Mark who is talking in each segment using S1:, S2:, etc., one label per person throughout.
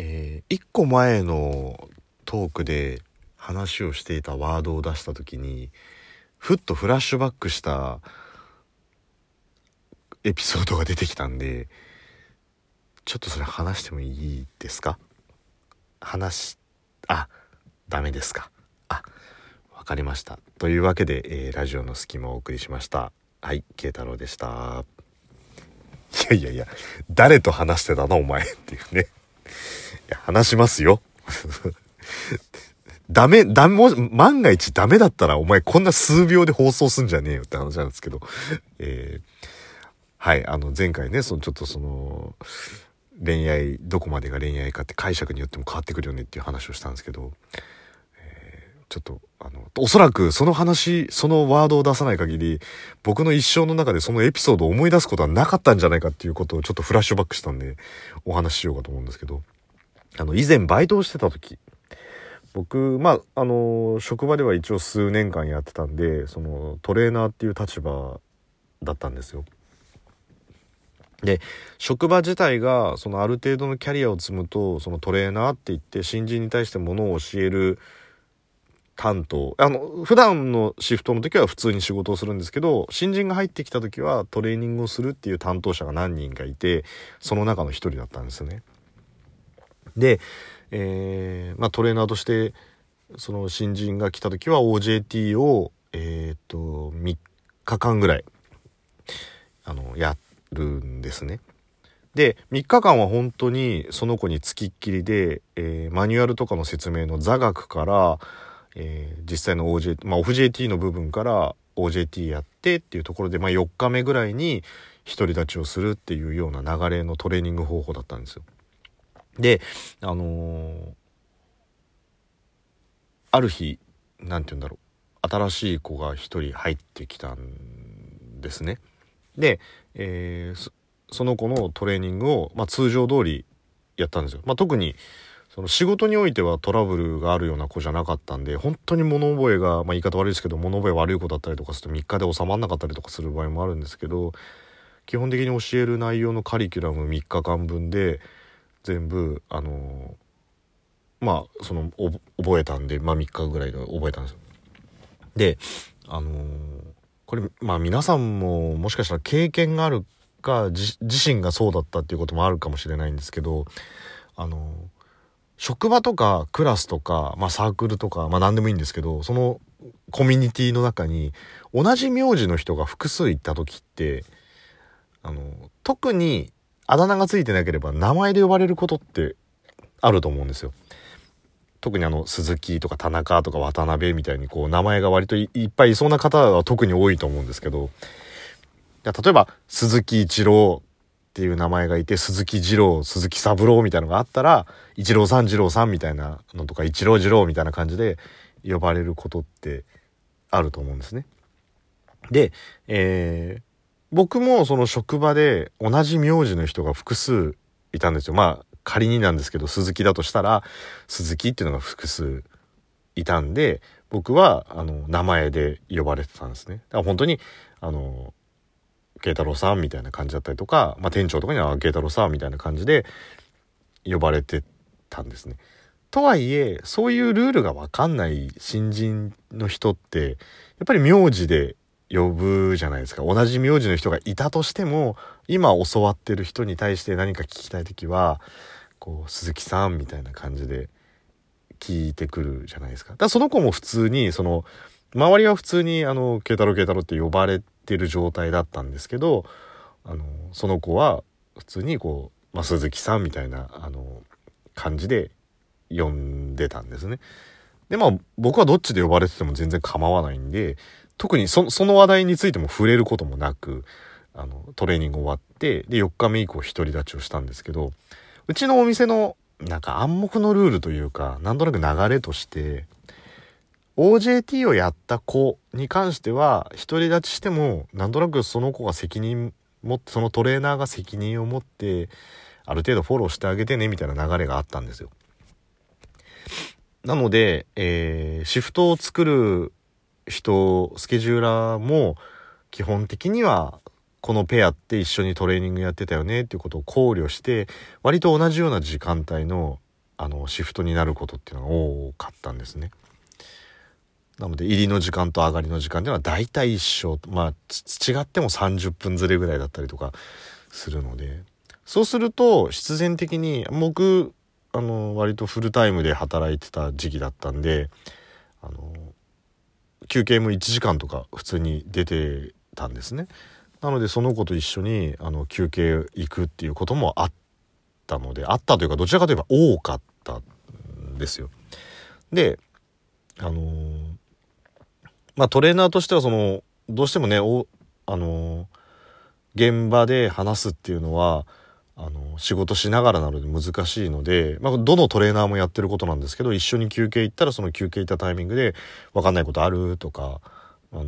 S1: えー、1個前のトークで話をしていたワードを出した時にふっとフラッシュバックしたエピソードが出てきたんでちょっとそれ話してもいいですか？話あダメですか？あわかりました。というわけで、えー、ラジオの隙間をお送りしました。はい慶太郎でした。いやいやいや誰と話してたの？お前っていうね。話しますよ。ダメ、だ、も、万が一ダメだったらお前こんな数秒で放送すんじゃねえよって話なんですけど、えー、はい、あの前回ね、そのちょっとその、恋愛、どこまでが恋愛かって解釈によっても変わってくるよねっていう話をしたんですけど、えー、ちょっと、あの、おそらくその話、そのワードを出さない限り、僕の一生の中でそのエピソードを思い出すことはなかったんじゃないかっていうことをちょっとフラッシュバックしたんで、お話ししようかと思うんですけど、あの、以前バイトをしてた時、僕、まあ、あの、職場では一応数年間やってたんで、その、トレーナーっていう立場だったんですよ。で職場自体がそのある程度のキャリアを積むとそのトレーナーって言って新人に対してものを教える担当あの普段のシフトの時は普通に仕事をするんですけど新人が入ってきた時はトレーニングをするっていう担当者が何人かいてその中の一人だったんですよね。で、えー、まあ、トレーナーとしてその新人が来た時は OJT をえっ、と3日間ぐらいあのやるんですね。で3日間は本当にその子につきっきりで、えー、マニュアルとかの説明の座学から、えー、実際の OJ、まあ、オフ JT の部分から OJT やってっていうところで、まあ、4日目ぐらいに独り立ちをするっていうような流れのトレーニング方法だったんですよ。であのー、ある日何て言うんだろう新しい子が1人入ってきたんですね。で、えー、その子のトレーニングを、まあ、通常通りやったんですよ。まあ、特にその仕事においてはトラブルがあるような子じゃなかったんで本当に物覚えが、まあ、言い方悪いですけど物覚え悪い子だったりとかすると3日で収まんなかったりとかする場合もあるんですけど基本的に教える内容のカリキュラム3日間分で全部あのまあその覚えたんで、まあ、3日ぐらいで覚えたんですよ。であのこれまあ皆さんももしかしたら経験があるか自身がそうだったっていうこともあるかもしれないんですけどあの職場とかクラスとか、まあ、サークルとか、まあ、何でもいいんですけどそのコミュニティの中に同じ名字の人が複数行った時ってあの特にあだ名がついてなければ名前で呼ばれることってあると思うんですよ。特にあの鈴木とか田中とか渡辺みたいにこう名前が割といっぱいいそうな方は特に多いと思うんですけど例えば鈴木一郎っていう名前がいて鈴木二郎鈴木三郎みたいなのがあったら一郎さん二郎さんみたいなのとか一郎二郎みたいな感じで呼ばれることってあると思うんですね。で、えー、僕もその職場で同じ名字の人が複数いたんですよ。まあ仮になんですけど、鈴木だとしたら、鈴木っていうのが複数いたんで、僕は、あの、名前で呼ばれてたんですね。だから本当に、あの、慶太郎さんみたいな感じだったりとか、まあ、店長とかには慶太郎さんみたいな感じで呼ばれてたんですね。とはいえ、そういうルールがわかんない新人の人って、やっぱり名字で呼ぶじゃないですか。同じ名字の人がいたとしても、今教わってる人に対して何か聞きたい時は、こう鈴木さんみたいな感じで聞いてくるじゃないですか。だからその子も普通にその周りは普通にあの慶太郎慶太郎って呼ばれてる状態だったんですけどあのその子は普通にこう、まあ、鈴木さんみたいなあの感じで呼んでたんですね。でまあ僕はどっちで呼ばれてても全然構わないんで特にその話題についても触れることもなくあのトレーニング終わってで4日目以降独り立ちをしたんですけどうちのお店のなんか暗黙のルールというか、なんとなく流れとして、OJT をやった子に関しては、独り立ちしても、なんとなくその子が責任持って、そのトレーナーが責任を持って、ある程度フォローしてあげてね、みたいな流れがあったんですよ。なので、えー、シフトを作る人、スケジューラーも、基本的にはこのペアって一緒にトレーニングやってたよねっていうことを考慮して割と同じような時間帯のあのシフトになることっていうのが多かったんですね。なので入りの時間と上がりの時間っていうのは大体一緒まあ違っても30分ずれぐらいだったりとかするのでそうすると必然的に僕あの割とフルタイムで働いてた時期だったんであの休憩も1時間とか普通に出てたんですね。なのでその子と一緒にあの休憩行くっていうこともあったのであったというかどちらかといえば多かったんですよ。であのー、まあトレーナーとしてはそのどうしてもねおあのー、現場で話すっていうのはあの仕事しながらなので難しいので、まあ、どのトレーナーもやってることなんですけど一緒に休憩行ったらその休憩行ったタイミングで「分かんないことある?」とか「あの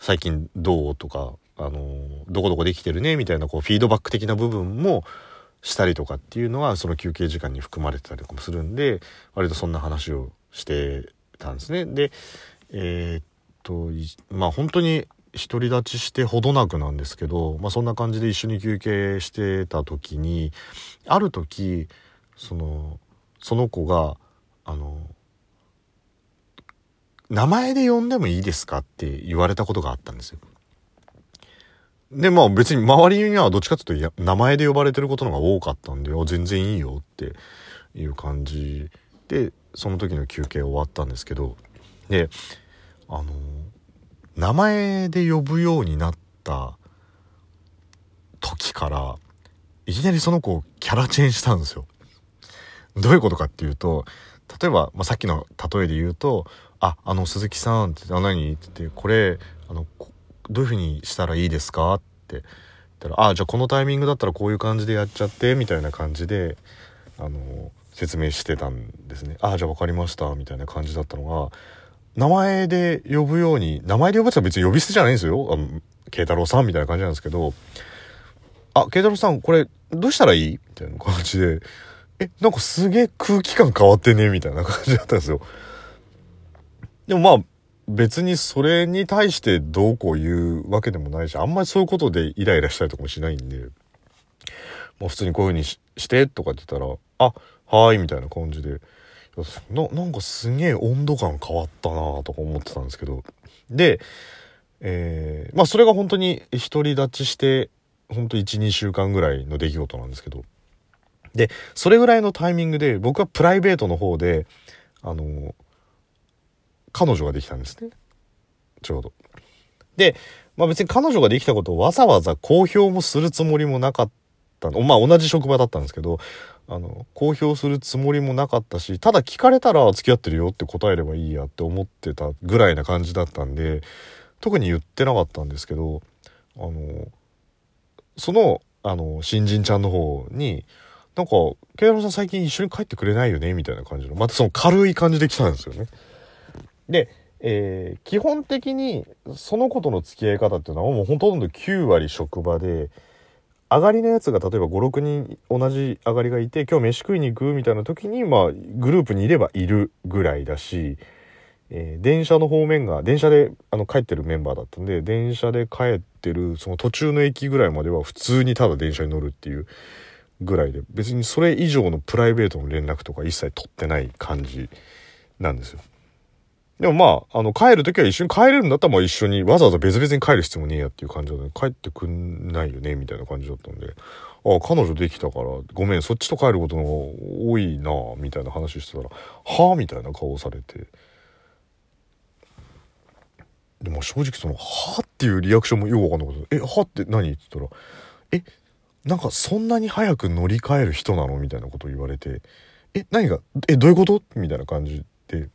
S1: 最近どう?」とかあのどこどこできてるねみたいなこうフィードバック的な部分もしたりとかっていうのはその休憩時間に含まれてたりとかもするんで割とそんな話をしてたんですね。でえー、っとまあ本当に独り立ちしてほどなくなんですけど、まあ、そんな感じで一緒に休憩してた時にある時そのその子があの名前で呼んでもいいですかって言われたことがあったんですよ。で、まあ別に周りにはどっちかっていうと名前で呼ばれてることの方が多かったんで、全然いいよっていう感じで、その時の休憩終わったんですけど、で、あの、名前で呼ぶようになった時から、いきなりその子キャラチェンしたんですよ。どういうことかっていうと、例えば、まあ、さっきの例えで言うと、あ、あの鈴木さんって、あ、何って言って、これ、あの、どういう風にしたらいいですか?」って言ったら「あじゃあこのタイミングだったらこういう感じでやっちゃって」みたいな感じであの説明してたんですね「あじゃあ分かりました」みたいな感じだったのが名前で呼ぶように名前で呼ぶって別に呼び捨てじゃないんですよ「あの慶太郎さん」みたいな感じなんですけど「あ慶太郎さんこれどうしたらいい?」みたいな感じで「えなんかすげえ空気感変わってね」みたいな感じだったんですよ。でもまあ別にそれに対してどうこう言うわけでもないし、あんまりそういうことでイライラしたりとかもしないんで、まあ普通にこういう風にしてとかって言ったら、あ、はーいみたいな感じで、ななんかすげえ温度感変わったなとか思ってたんですけど、で、えー、まあそれが本当に独り立ちして、本当1、2週間ぐらいの出来事なんですけど、で、それぐらいのタイミングで僕はプライベートの方で、あの、彼女ができたんですね。ちょうど。で、まあ別に彼女ができたことをわざわざ公表もするつもりもなかった。まあ同じ職場だったんですけど、あの、公表するつもりもなかったし、ただ聞かれたら付き合ってるよって答えればいいやって思ってたぐらいな感じだったんで、特に言ってなかったんですけど、あの、その、あの、新人ちゃんの方に、なんか、慶太郎さん最近一緒に帰ってくれないよね？みたいな感じの、またその軽い感じで来たんですよね。で、えー、基本的にその子との付き合い方っていうのはもうほとんど9割職場で、上がりのやつが例えば5、6人同じ上がりがいて、今日飯食いに行くみたいな時に、まあ、グループにいればいるぐらいだし、えー、電車の方面が、電車であの帰ってるメンバーだったんで、電車で帰ってる、その途中の駅ぐらいまでは普通にただ電車に乗るっていうぐらいで、別にそれ以上のプライベートの連絡とか一切取ってない感じなんですよ。でもまあ、あの、帰るときは一緒に帰れるんだったら、まあ一緒に、わざわざ別々に帰る必要もねえやっていう感じだね。帰ってくんないよね、みたいな感じだったんで、ああ、彼女できたから、ごめん、そっちと帰ることの方が多いなみたいな話してたら、はあみたいな顔をされて。でも正直その、はあっていうリアクションもよくわかんなかった。え、はあって何？って言ったら、え、なんかそんなに早く乗り換える人なの？みたいなことを言われて、え、何が、え、どういうこと？みたいな感じで、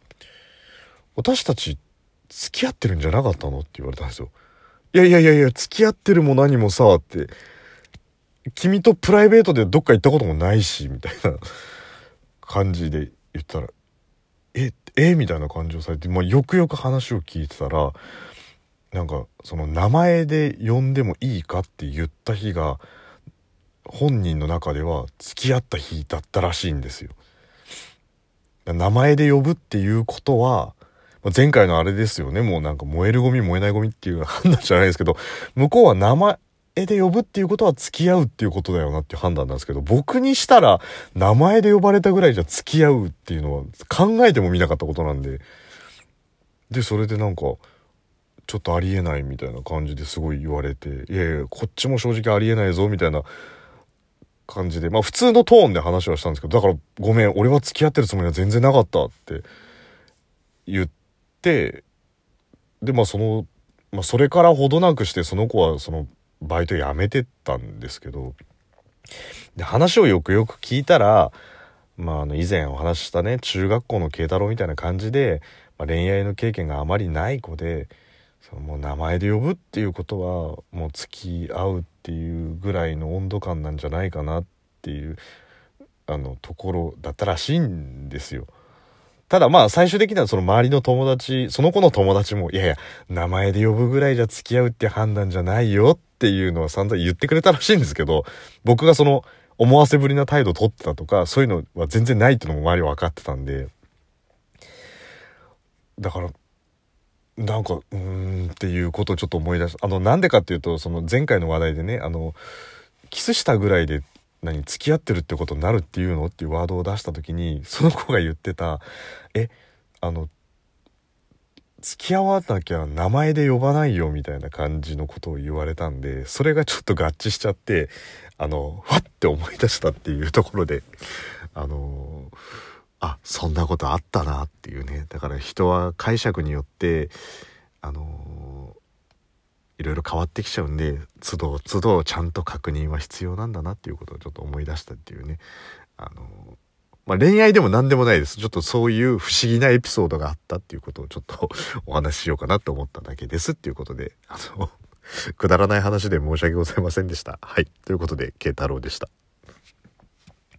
S1: 私たち付き合ってるんじゃなかったのって言われたんですよ。いやいやいやいや、付き合ってるも何もさ、って、君とプライベートでどっか行ったこともないし、みたいな感じで言ったら、え、えみたいな感じをされて、まあ、よくよく話を聞いてたら、なんか、その名前で呼んでもいいかって言った日が、本人の中では付き合った日だったらしいんですよ。名前で呼ぶっていうことは、ま前回のあれですよね。もうなんか燃えるゴミ燃えないゴミっていう判断じゃないですけど、向こうは名前、で呼ぶっていうことは付き合うっていうことだよなっていう判断なんですけど、僕にしたら名前で呼ばれたぐらいじゃ付き合うっていうのは考えてもみなかったことなんで、で、それでなんか、ちょっとありえないみたいな感じですごい言われて、いやいや、こっちも正直ありえないぞみたいな感じで、まあ普通のトーンで話はしたんですけど、だからごめん、俺は付き合ってるつもりは全然なかったって言って、で、まあその、まあそれからほどなくしてその子はそのバイト辞めてったんですけど、で、話をよくよく聞いたら、まああの以前お話ししたね、中学校の慶太郎みたいな感じで、まあ、恋愛の経験があまりない子で、そのもう名前で呼ぶっていうことはもう付き合うっていうぐらいの温度感なんじゃないかなっていうあのところだったらしいんですよ。ただまあ最終的にはその周りの友達、その子の友達も、いやいや、名前で呼ぶぐらいじゃ付き合うって判断じゃないよっていうのは散々言ってくれたらしいんですけど、僕がその思わせぶりな態度を取ってたとか、そういうのは全然ないっていうのも周りは分かってたんで、だから、なんか、うーんっていうことをちょっと思い出した。あの、なんでかっていうと、その前回の話題でね、あの、キスしたぐらいで何、付き合ってるってことになるっていうのっていうワードを出した時に、その子が言ってた、え、あの、付き合わなきゃ名前で呼ばないよみたいな感じのことを言われたんで、それがちょっと合致しちゃって、あの、わって思い出したっていうところで、あのあそんなことあったなっていうね。だから人は解釈によってあの、ろいろ変わってきちゃうんで都度都度ちゃんと確認は必要なんだなっていうことをちょっと思い出したっていうねあの、まあ、恋愛でも何でもないですちょっとそういう不思議なエピソードがあったっていうことをちょっと お話ししようかなと思っただけですっていうことであの くだらない話で申し訳ございませんでした。はい。ということで、慶太郎でした。